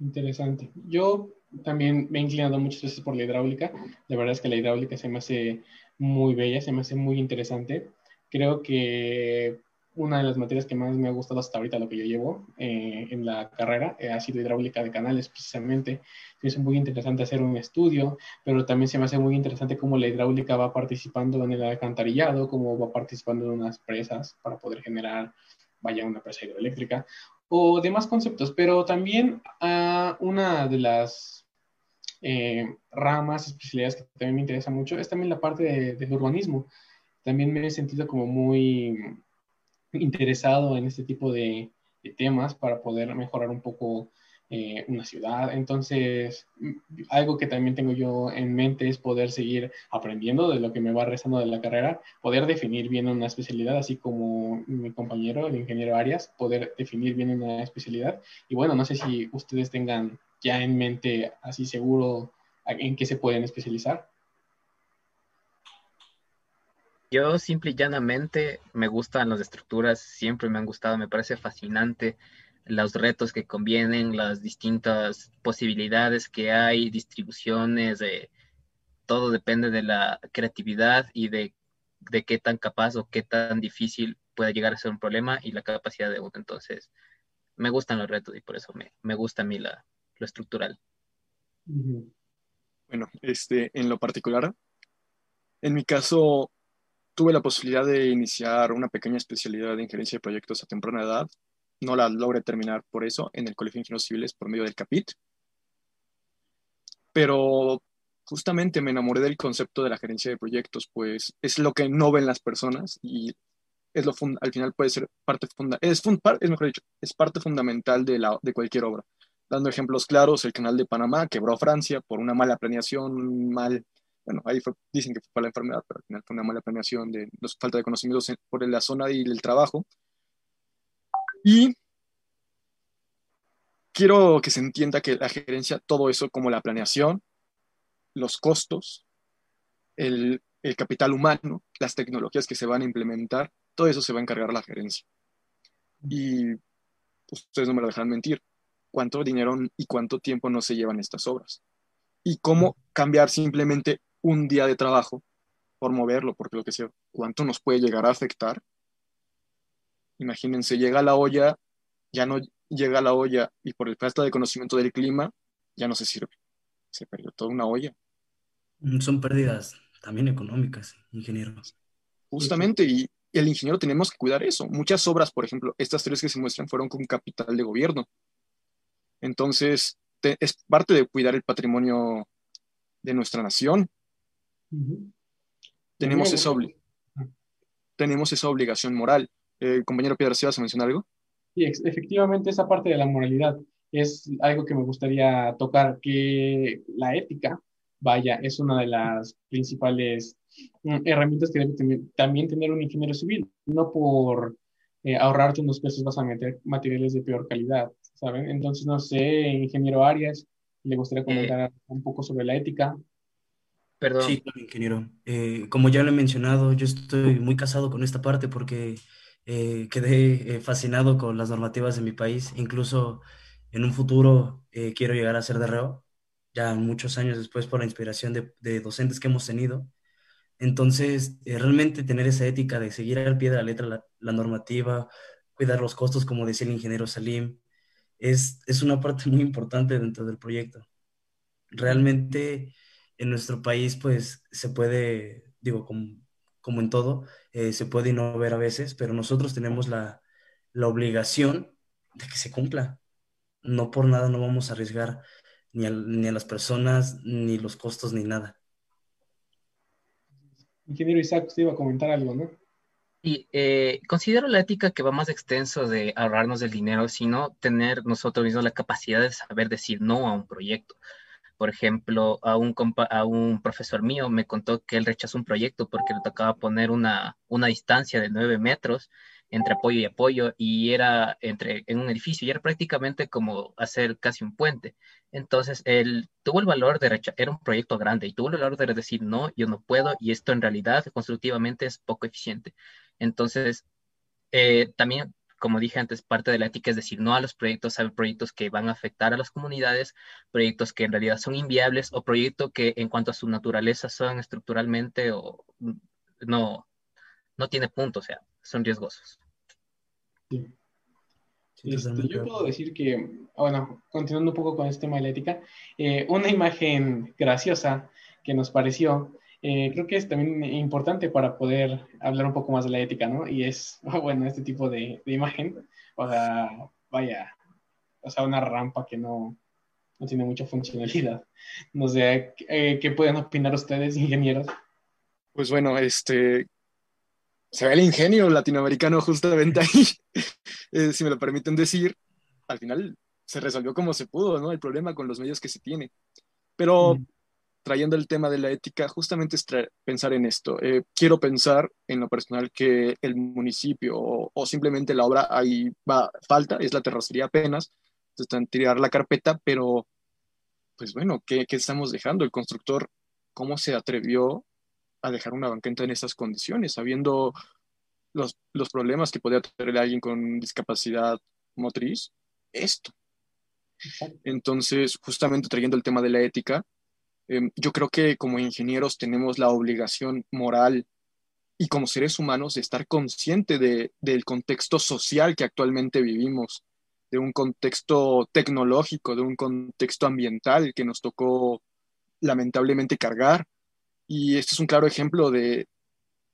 Speaker 1: Interesante. Yo también me he inclinado muchas veces por la hidráulica. La verdad es que la hidráulica se me hace muy bella, se me hace muy interesante. Creo que una de las materias que más me ha gustado hasta ahorita, lo que yo llevo eh, en la carrera, eh, ha sido hidráulica de canales, precisamente. Es muy interesante hacer un estudio, pero también se me hace muy interesante cómo la hidráulica va participando en el alcantarillado, cómo va participando en unas presas para poder generar, vaya, una presa hidroeléctrica, o demás conceptos. Pero también uh, una de las eh, ramas, especialidades que también me interesa mucho es también la parte de, del urbanismo. También me he sentido como muy interesado en este tipo de, temas para poder mejorar un poco eh, una ciudad. Entonces, algo que también tengo yo en mente es poder seguir aprendiendo de lo que me va rezando de la carrera, poder definir bien una especialidad, así como mi compañero, el ingeniero Arias, poder definir bien una especialidad. Y bueno, no sé si ustedes tengan ya en mente así seguro en qué se pueden especializar.
Speaker 4: Yo simple y llanamente me gustan las estructuras, siempre me han gustado, me parece fascinante los retos que convienen, las distintas posibilidades que hay, distribuciones, todo depende de la creatividad y de, qué tan capaz o qué tan difícil puede llegar a ser un problema y la capacidad de uno. Entonces, me gustan los retos y por eso me, gusta a mí la, lo estructural.
Speaker 3: Bueno, este, en lo particular, en mi caso, tuve la posibilidad de iniciar una pequeña especialidad de injerencia de proyectos a temprana edad. No la logré terminar por eso en el Colegio de Ingenieros Civiles por medio del CAPIT. Pero justamente me enamoré del concepto de la gerencia de proyectos, pues es lo que no ven las personas y es lo al final puede ser parte fundamental, es, es, mejor dicho, es parte fundamental de, la, de cualquier obra. Dando ejemplos claros, el canal de Panamá quebró a Francia por una mala planeación, mal bueno, ahí dicen que fue para la enfermedad, pero al final fue una mala planeación de falta de conocimientos por la zona y el trabajo. Y quiero que se entienda que la gerencia, todo eso como la planeación, los costos, el, el capital humano, las tecnologías que se van a implementar, todo eso se va a encargar la gerencia. Y ustedes no me lo dejan mentir, cuánto dinero y cuánto tiempo no se llevan estas obras. Y cómo cambiar simplemente un día de trabajo por moverlo, porque lo que sea, ¿cuánto nos puede llegar a afectar? Imagínense, llega la olla, ya no llega la olla y por el falta de conocimiento del clima, ya no se sirve. Se perdió toda una olla.
Speaker 2: Mm, son pérdidas también económicas, ingenieros.
Speaker 3: Justamente, y el ingeniero tenemos que cuidar eso. Muchas obras, por ejemplo, estas tres que se muestran fueron con capital de gobierno. Entonces, es parte de cuidar el patrimonio de nuestra nación. Tenemos, esa tenemos esa obligación moral. Eh, compañero Piedra, ¿sí vas a mencionar algo?
Speaker 1: Sí, efectivamente esa parte de la moralidad es algo que me gustaría tocar, que la ética, vaya, es una de las principales mm, herramientas que debe también tener un ingeniero civil, no por eh, ahorrarte unos pesos vas a meter materiales de peor calidad, ¿saben? Entonces, no sé, ingeniero Arias, le gustaría eh, comentar un poco sobre la ética.
Speaker 2: Sí, claro, ingeniero. Eh, como ya lo he mencionado, yo estoy muy casado con esta parte porque eh, quedé eh, fascinado con las normativas de mi país. Incluso en un futuro quiero llegar a ser de reo, ya muchos años después por la inspiración de, docentes que hemos tenido. Entonces, realmente tener esa ética de seguir al pie de la letra la, normativa, cuidar los costos, como decía el ingeniero Salim, es, es una parte muy importante dentro del proyecto. Realmente en nuestro país pues se puede, digo, como, como en todo, eh, se puede innovar a veces, pero nosotros tenemos la, la, obligación de que se cumpla. No por nada no vamos a arriesgar ni a, ni a las personas, ni los costos, ni nada.
Speaker 1: Ingeniero Isaac, usted iba a comentar algo, ¿no?
Speaker 4: Y eh, considero la ética que va más extenso de ahorrarnos el dinero, sino tener nosotros mismos la capacidad de saber decir no a un proyecto. Por ejemplo, a un, a un profesor mío me contó que él rechazó un proyecto porque le tocaba poner una, una distancia de nueve metros entre apoyo y apoyo y era entre, en un edificio y era prácticamente como hacer casi un puente. Entonces, él tuvo el valor de rechazar, era un proyecto grande y tuvo el valor de decir, no, yo no puedo y esto en realidad constructivamente es poco eficiente. Entonces, eh, también como dije antes, parte de la ética es decir no a los proyectos, a proyectos que van a afectar a las comunidades, proyectos que en realidad son inviables o proyectos que en cuanto a su naturaleza son estructuralmente o no, no tiene punto, o sea, son riesgosos.
Speaker 1: Sí. Este, yo puedo decir que, bueno, continuando un poco con este tema de la ética, eh, una imagen graciosa que nos pareció, eh, creo que es también importante para poder hablar un poco más de la ética, ¿no? Y es, bueno, este tipo de, imagen, o sea, vaya, o sea, una rampa que no, no tiene mucha funcionalidad. No sé, eh, ¿qué pueden opinar ustedes, ingenieros?
Speaker 3: Pues bueno, este, se ve el ingenio latinoamericano justamente ahí, eh, si me lo permiten decir. Al final se resolvió como se pudo, ¿no? El problema con los medios que se tiene. Pero mm. Trayendo el tema de la ética, justamente es pensar en esto. Eh, quiero pensar en lo personal que el municipio o, simplemente la obra ahí va, falta, es la terracería apenas, están tirar la carpeta, pero pues bueno, ¿qué, ¿qué estamos dejando? El constructor, ¿cómo se atrevió a dejar una banqueta en esas condiciones, sabiendo los, los problemas que podría tener alguien con discapacidad motriz, esto. Entonces, justamente trayendo el tema de la ética, em, yo creo que como ingenieros tenemos la obligación moral y como seres humanos de estar consciente de, del contexto social que actualmente vivimos, de un contexto tecnológico, de un contexto ambiental que nos tocó lamentablemente cargar. Y este es un claro ejemplo de,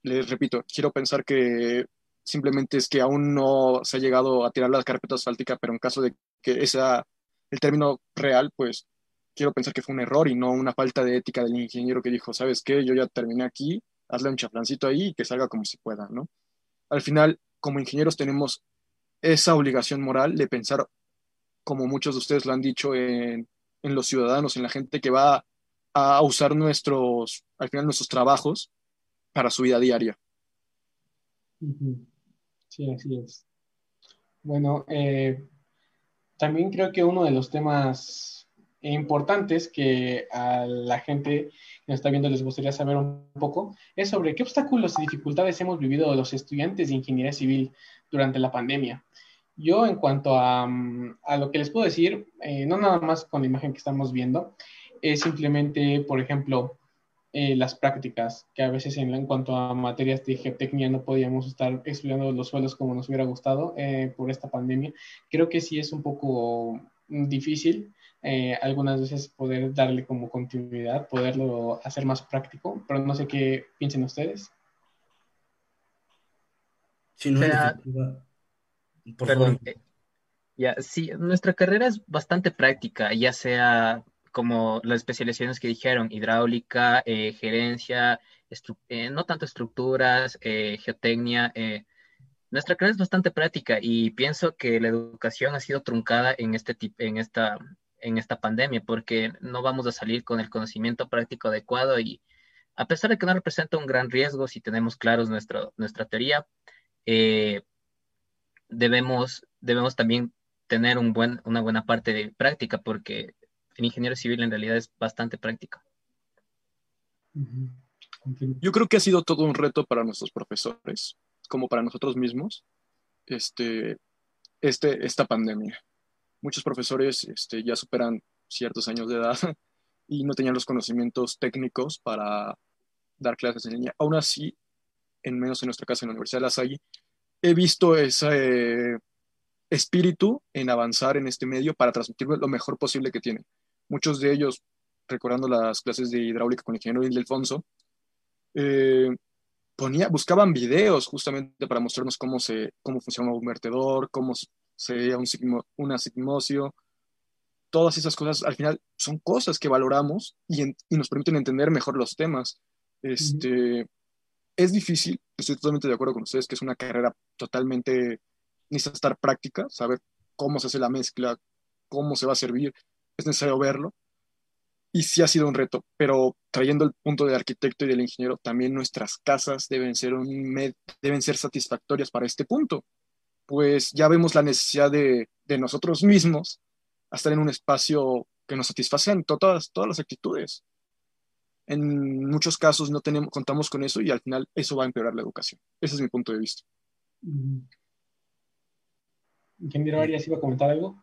Speaker 3: les repito, quiero pensar que simplemente es que aún no se ha llegado a tirar la carpeta asfáltica, pero en caso de que sea el término real, pues quiero pensar que fue un error y no una falta de ética del ingeniero que dijo, ¿sabes qué? Yo ya terminé aquí, hazle un chaflancito ahí y que salga como se pueda, ¿no? Al final, como ingenieros tenemos esa obligación moral de pensar, como muchos de ustedes lo han dicho, en, en los ciudadanos, en la gente que va a usar nuestros, al final, nuestros trabajos para su vida diaria.
Speaker 1: Sí, así es. Bueno, eh, también creo que uno de los temas importantes que a la gente que nos está viendo les gustaría saber un poco es sobre qué obstáculos y dificultades hemos vivido los estudiantes de ingeniería civil durante la pandemia. Yo en cuanto a, a lo que les puedo decir, eh, no nada más con la imagen que estamos viendo, es simplemente, por ejemplo, eh, las prácticas, que a veces en, cuanto a materias de geotecnia no podíamos estar estudiando los suelos como nos hubiera gustado eh, por esta pandemia. Creo que sí es un poco difícil eh, algunas veces poder darle como continuidad, poderlo hacer más práctico, pero no sé qué piensen ustedes.
Speaker 4: Sí, no, por favor. ya, sí, nuestra carrera es bastante práctica, ya sea como las especializaciones que dijeron, hidráulica, eh, gerencia, eh, no tanto estructuras, eh, geotecnia. nuestra carrera es bastante práctica y pienso que la educación ha sido truncada en, este en, esta, en esta pandemia porque no vamos a salir con el conocimiento práctico adecuado y a pesar de que no representa un gran riesgo si tenemos claros nuestro, nuestra teoría, debemos, debemos también tener un buen, una buena parte de práctica porque el ingeniero civil en realidad es bastante práctico.
Speaker 3: Yo creo que ha sido todo un reto para nuestros profesores, como para nosotros mismos, este, este, esta pandemia. Muchos profesores este, ya superan ciertos años de edad y no tenían los conocimientos técnicos para dar clases en línea. Aún así, en menos en nuestra casa en la Universidad de La Salle, he visto ese espíritu en avanzar en este medio para transmitir lo mejor posible que tienen muchos de ellos, recordando las clases de hidráulica con el ingeniero Ildefonso, eh, ponía, buscaban videos justamente para mostrarnos cómo, se, cómo funciona un vertedor, cómo se veía un una sigmocio. Todas esas cosas al final son cosas que valoramos y, nos permiten entender mejor los temas. Este, Es difícil, estoy totalmente de acuerdo con ustedes, que es una carrera totalmente, necesita estar práctica, saber cómo se hace la mezcla, cómo se va a servir, es necesario verlo. Y sí ha sido un reto, pero trayendo el punto del arquitecto y del ingeniero, también nuestras casas deben ser, un deben ser satisfactorias para este punto, pues ya vemos la necesidad de, de nosotros mismos a estar en un espacio que nos satisface en todas, todas las actitudes. En muchos casos no tenemos, contamos con eso y al final eso va a empeorar la educación. Ese es mi punto de vista.
Speaker 1: Ingeniero Arias, ¿iba a comentar algo?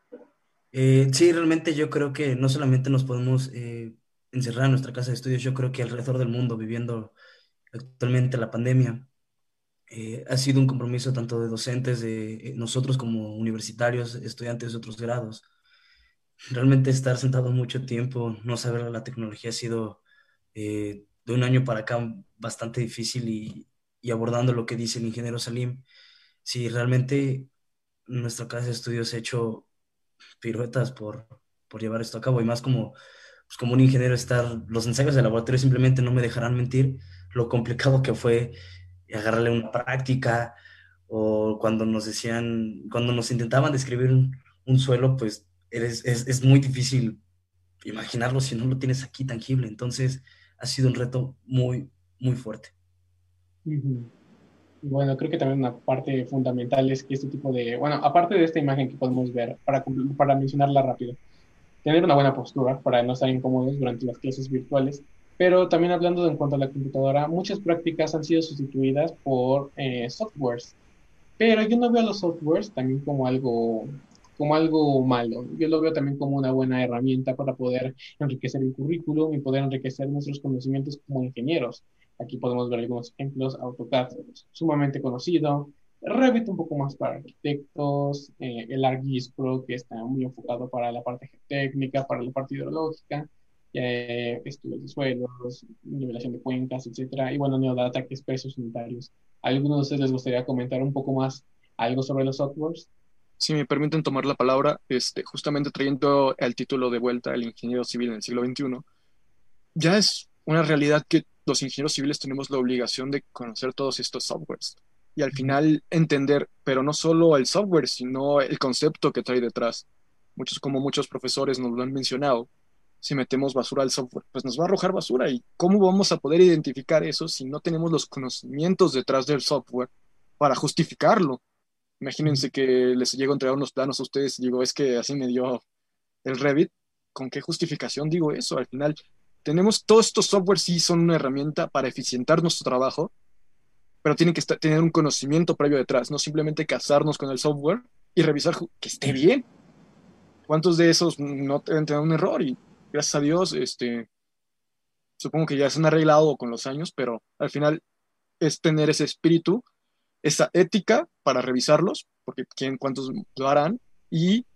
Speaker 2: Eh, sí, realmente yo creo que no solamente nos podemos eh, encerrar en nuestra casa de estudios, yo creo que alrededor del mundo viviendo actualmente la pandemia, eh, ha sido un compromiso tanto de docentes, de eh, nosotros como universitarios, estudiantes de otros grados. Realmente estar sentado mucho tiempo, no saber la tecnología ha sido de un año para acá bastante difícil y, y abordando lo que dice el ingeniero Salim, si realmente nuestra casa de estudios ha hecho piruetas por, por llevar esto a cabo y más como, pues como un ingeniero estar, los ensayos de laboratorio simplemente no me dejarán mentir lo complicado que fue agarrarle una práctica o cuando nos decían, cuando nos intentaban describir un, suelo, pues eres, es, es, muy difícil imaginarlo si no lo tienes aquí tangible. Entonces ha sido un reto muy, muy fuerte.
Speaker 1: Bueno, creo que también una parte fundamental es que este tipo de, bueno, aparte de esta imagen que podemos ver, para, para mencionarla rápido, tener una buena postura para no estar incómodos durante las clases virtuales, pero también hablando de en cuanto a la computadora, muchas prácticas han sido sustituidas por eh, softwares. Pero yo no veo los softwares también como algo, como algo malo. Yo lo veo también como una buena herramienta para poder enriquecer el currículum y poder enriquecer nuestros conocimientos como ingenieros. Aquí podemos ver algunos ejemplos. AutoCAD, sumamente conocido. Revit un poco más para arquitectos. Eh, el ArcGIS Pro, que está muy enfocado para la parte técnica, para la parte hidrológica eh, estudios de suelos, nivelación de cuencas, etcétera, y bueno, Neodata, que es precios unitarios. ¿A algunos de ustedes les gustaría comentar un poco más algo sobre los softwares?
Speaker 3: Si me permiten tomar la palabra, este, justamente trayendo el título de vuelta al ingeniero civil en el siglo XXI, ya es una realidad que los ingenieros civiles tenemos la obligación de conocer todos estos softwares y al final entender, pero no solo el software, sino el concepto que trae detrás. Muchos, como muchos profesores nos lo han mencionado, si metemos basura al software, pues nos va a arrojar basura. ¿Y cómo vamos a poder identificar eso si no tenemos los conocimientos detrás del software para justificarlo? Imagínense que les llego a entregar unos planos a ustedes y digo, es que así me dio el Revit. ¿Con qué justificación digo eso? Al final, tenemos todos estos softwares, sí son una herramienta para eficientar nuestro trabajo, pero tienen que tener un conocimiento previo detrás, no simplemente casarnos con el software y revisar que esté bien. ¿Cuántos de esos no deben tener un error? Y gracias a Dios, este, supongo que ya se han arreglado con los años, pero al final es tener ese espíritu, esa ética para revisarlos, porque quién, cuántos lo harán, y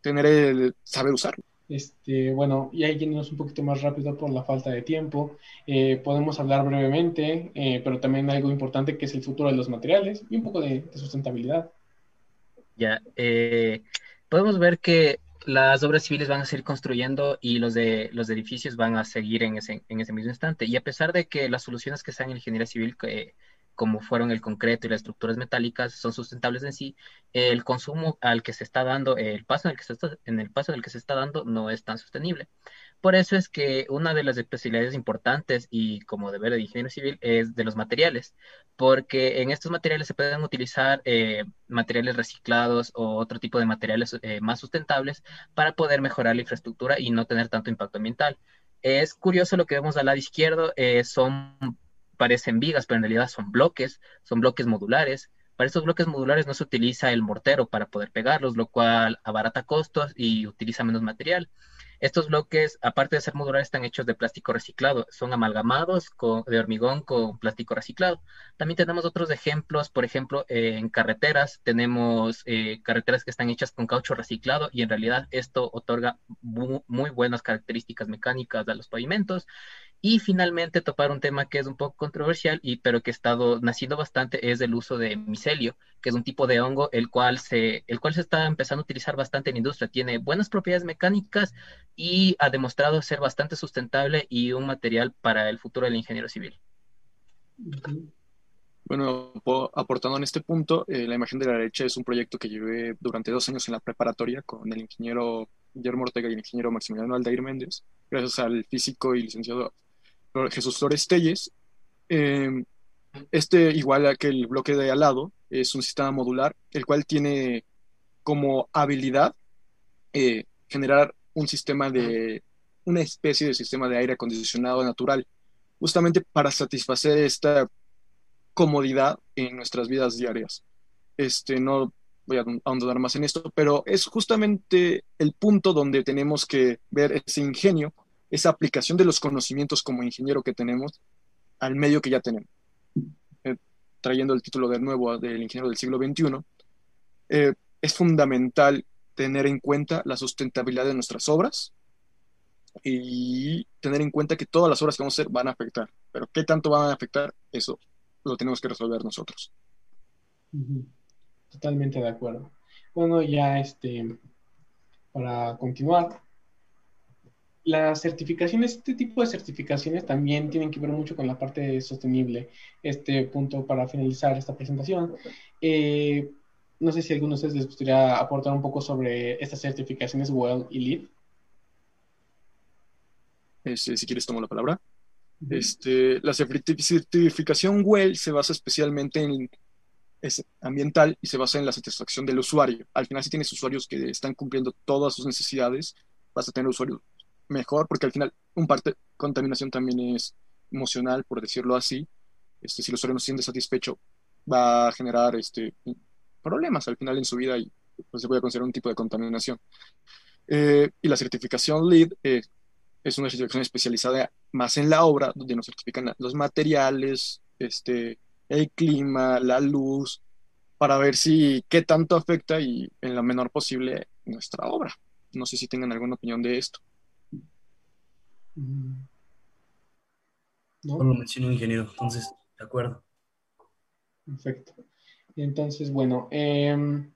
Speaker 3: tener el saber usarlo.
Speaker 1: Este, bueno, y ahí yéndonos un poquito más rápido por la falta de tiempo, eh, podemos hablar brevemente, eh, pero también algo importante que es el futuro de los materiales y un poco de, sustentabilidad.
Speaker 4: Ya, eh, podemos ver que las obras civiles van a seguir construyendo y los de los edificios van a seguir en ese, en ese mismo instante. Y a pesar de que las soluciones que están en ingeniería civil, como fueron el concreto y las estructuras metálicas, son sustentables en sí, el consumo al que se está dando, el paso en el que se está, en el paso en que se está dando no es tan sostenible. Por eso es que una de las especialidades importantes y como deber de ingeniero civil es de los materiales, porque en estos materiales se pueden utilizar eh, materiales reciclados o otro tipo de materiales eh, más sustentables para poder mejorar la infraestructura y no tener tanto impacto ambiental. Es curioso lo que vemos al lado izquierdo, eh, son, parecen vigas, pero en realidad son bloques, son bloques modulares. Para estos bloques modulares no se utiliza el mortero para poder pegarlos, lo cual abarata costos y utiliza menos material. Estos bloques, aparte de ser modulares, están hechos de plástico reciclado. Son amalgamados de hormigón con plástico reciclado. También tenemos otros ejemplos, por ejemplo, en carreteras. Tenemos eh, carreteras que están hechas con caucho reciclado y en realidad esto otorga muy buenas características mecánicas a los pavimentos. Y finalmente topar un tema que es un poco controversial, y, pero que ha estado naciendo bastante, es el uso de micelio, que es un tipo de hongo el cual, se, el cual se está empezando a utilizar bastante en la industria. Tiene buenas propiedades mecánicas y ha demostrado ser bastante sustentable y un material para el futuro del ingeniero civil.
Speaker 3: Bueno, aportando en este punto, eh, la imagen de la derecha es un proyecto que llevé durante dos años en la preparatoria con el ingeniero Guillermo Ortega y el ingeniero Maximiliano Aldair Méndez, gracias al físico y licenciado Jesús Flores Telles. Em, este, igual que el bloque de al lado, es un sistema modular, el cual tiene como habilidad eh, generar un sistema de, una especie de sistema de aire acondicionado natural, justamente para satisfacer esta comodidad en nuestras vidas diarias. Este, no voy a ahondar más en esto, pero es justamente el punto donde tenemos que ver ese ingenio esa aplicación de los conocimientos como ingeniero que tenemos al medio que ya tenemos. Eh, trayendo el título de nuevo del ingeniero del siglo XXI, eh, es fundamental tener en cuenta la sustentabilidad de nuestras obras y tener en cuenta que todas las obras que vamos a hacer van a afectar. Pero qué tanto van a afectar, eso lo tenemos que resolver nosotros.
Speaker 1: Totalmente de acuerdo. Bueno, ya este, para continuar, las certificaciones, este tipo de certificaciones también tienen que ver mucho con la parte sostenible. Este punto para finalizar esta presentación. Eh, no sé si a alguno de ustedes les gustaría aportar un poco sobre estas certificaciones WELL y LEED.
Speaker 3: Este, si quieres, tomo la palabra. Este, la certificación WELL se basa especialmente en es ambiental y se basa en la satisfacción del usuario. Al final, si tienes usuarios que están cumpliendo todas sus necesidades, vas a tener usuarios mejor, porque al final, un parte contaminación también es emocional, por decirlo así. Este, si el usuario no se siente satisfecho, va a generar este, problemas al final en su vida y pues, se puede considerar un tipo de contaminación. Eh, y la certificación LEED eh, es una certificación especializada más en la obra, donde nos certifican los materiales, este, el clima, la luz, para ver si qué tanto afecta y en lo menor posible nuestra obra. No sé si tengan alguna opinión de esto.
Speaker 2: Mm. ¿No? lo mencionó ingeniero, entonces, de acuerdo.
Speaker 1: Perfecto. Entonces, bueno, em,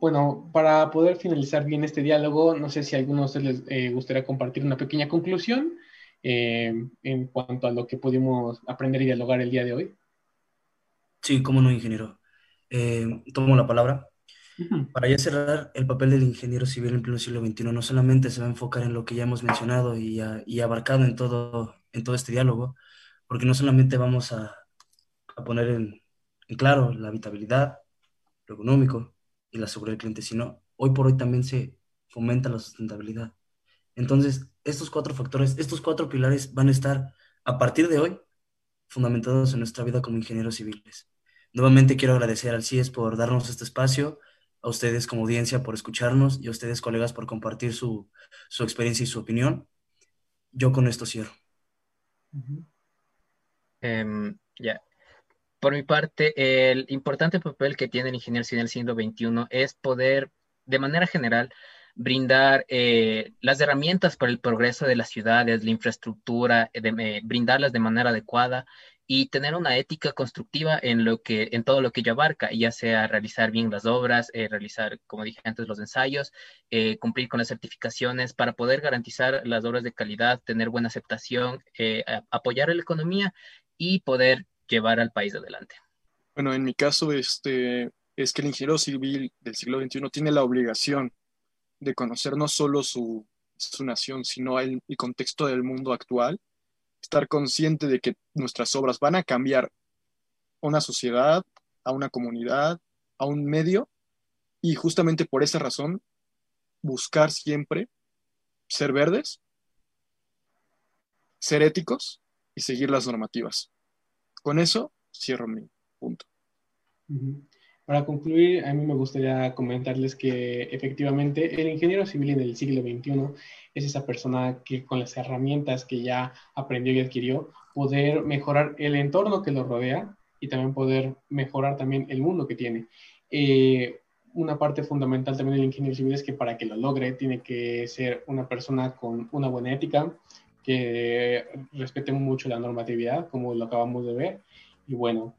Speaker 1: bueno, para poder finalizar bien este diálogo, no sé si a alguno de ustedes les eh, gustaría compartir una pequeña conclusión em, en cuanto a lo que pudimos aprender y dialogar el día de hoy.
Speaker 2: Sí, cómo no, ingeniero. Eh, tomo la palabra. Para ya cerrar, el papel del ingeniero civil en pleno siglo XXI no solamente se va a enfocar en lo que ya hemos mencionado y, abarcado en todo, en todo este diálogo, porque no solamente vamos a, poner en, claro la habitabilidad, lo económico y la seguridad del cliente, sino hoy por hoy también se fomenta la sustentabilidad. Entonces, estos cuatro factores, estos cuatro pilares van a estar a partir de hoy fundamentados en nuestra vida como ingenieros civiles. Nuevamente quiero agradecer al CIES por darnos este espacio, a ustedes como audiencia por escucharnos y a ustedes colegas por compartir su, experiencia y su opinión. Yo con esto cierro.
Speaker 4: Em, ya. Por mi parte, el importante papel que tiene el ingeniero civil en el siglo XXI es poder, de manera general, brindar eh, las herramientas para el progreso de las ciudades, la infraestructura, eh, de, brindarlas de manera adecuada y tener una ética constructiva en, lo que, en todo lo que ella abarca, ya sea realizar bien las obras, eh, realizar, como dije antes, los ensayos, cumplir con las certificaciones para poder garantizar las obras de calidad, tener buena aceptación, apoyar a la economía y poder llevar al país adelante.
Speaker 3: Bueno, en mi caso, este, es que el ingeniero civil del siglo XXI tiene la obligación de conocer no solo su, nación, sino el, contexto del mundo actual, estar consciente de que nuestras obras van a cambiar una sociedad, a una comunidad, a un medio, y justamente por esa razón buscar siempre ser verdes, ser éticos y seguir las normativas. Con eso cierro mi punto.
Speaker 1: Para concluir, a mí me gustaría comentarles que efectivamente el ingeniero civil en el siglo XXI es esa persona que con las herramientas que ya aprendió y adquirió, poder mejorar el entorno que lo rodea y también poder mejorar también el mundo que tiene. Eh, una parte fundamental también del ingeniero civil es que para que lo logre tiene que ser una persona con una buena ética, que respete mucho la normatividad, como lo acabamos de ver. Y bueno,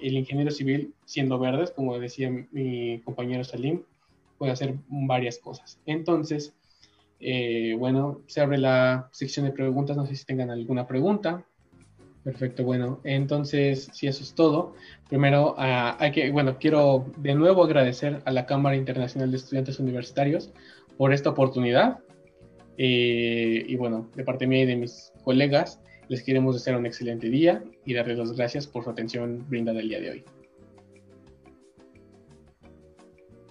Speaker 1: el ingeniero civil, siendo verdes, como decía mi compañero Salim, puede hacer varias cosas. Entonces, eh, bueno, se abre la sección de preguntas. No sé si tengan alguna pregunta. Perfecto, bueno, entonces, si eso es todo, primero ah, hay que, bueno, quiero de nuevo agradecer a la Cámara Internacional de Estudiantes Universitarios por esta oportunidad. Eh, y bueno, de parte mía y de mis colegas, les queremos desear un excelente día y darles las gracias por su atención brindada el día de hoy.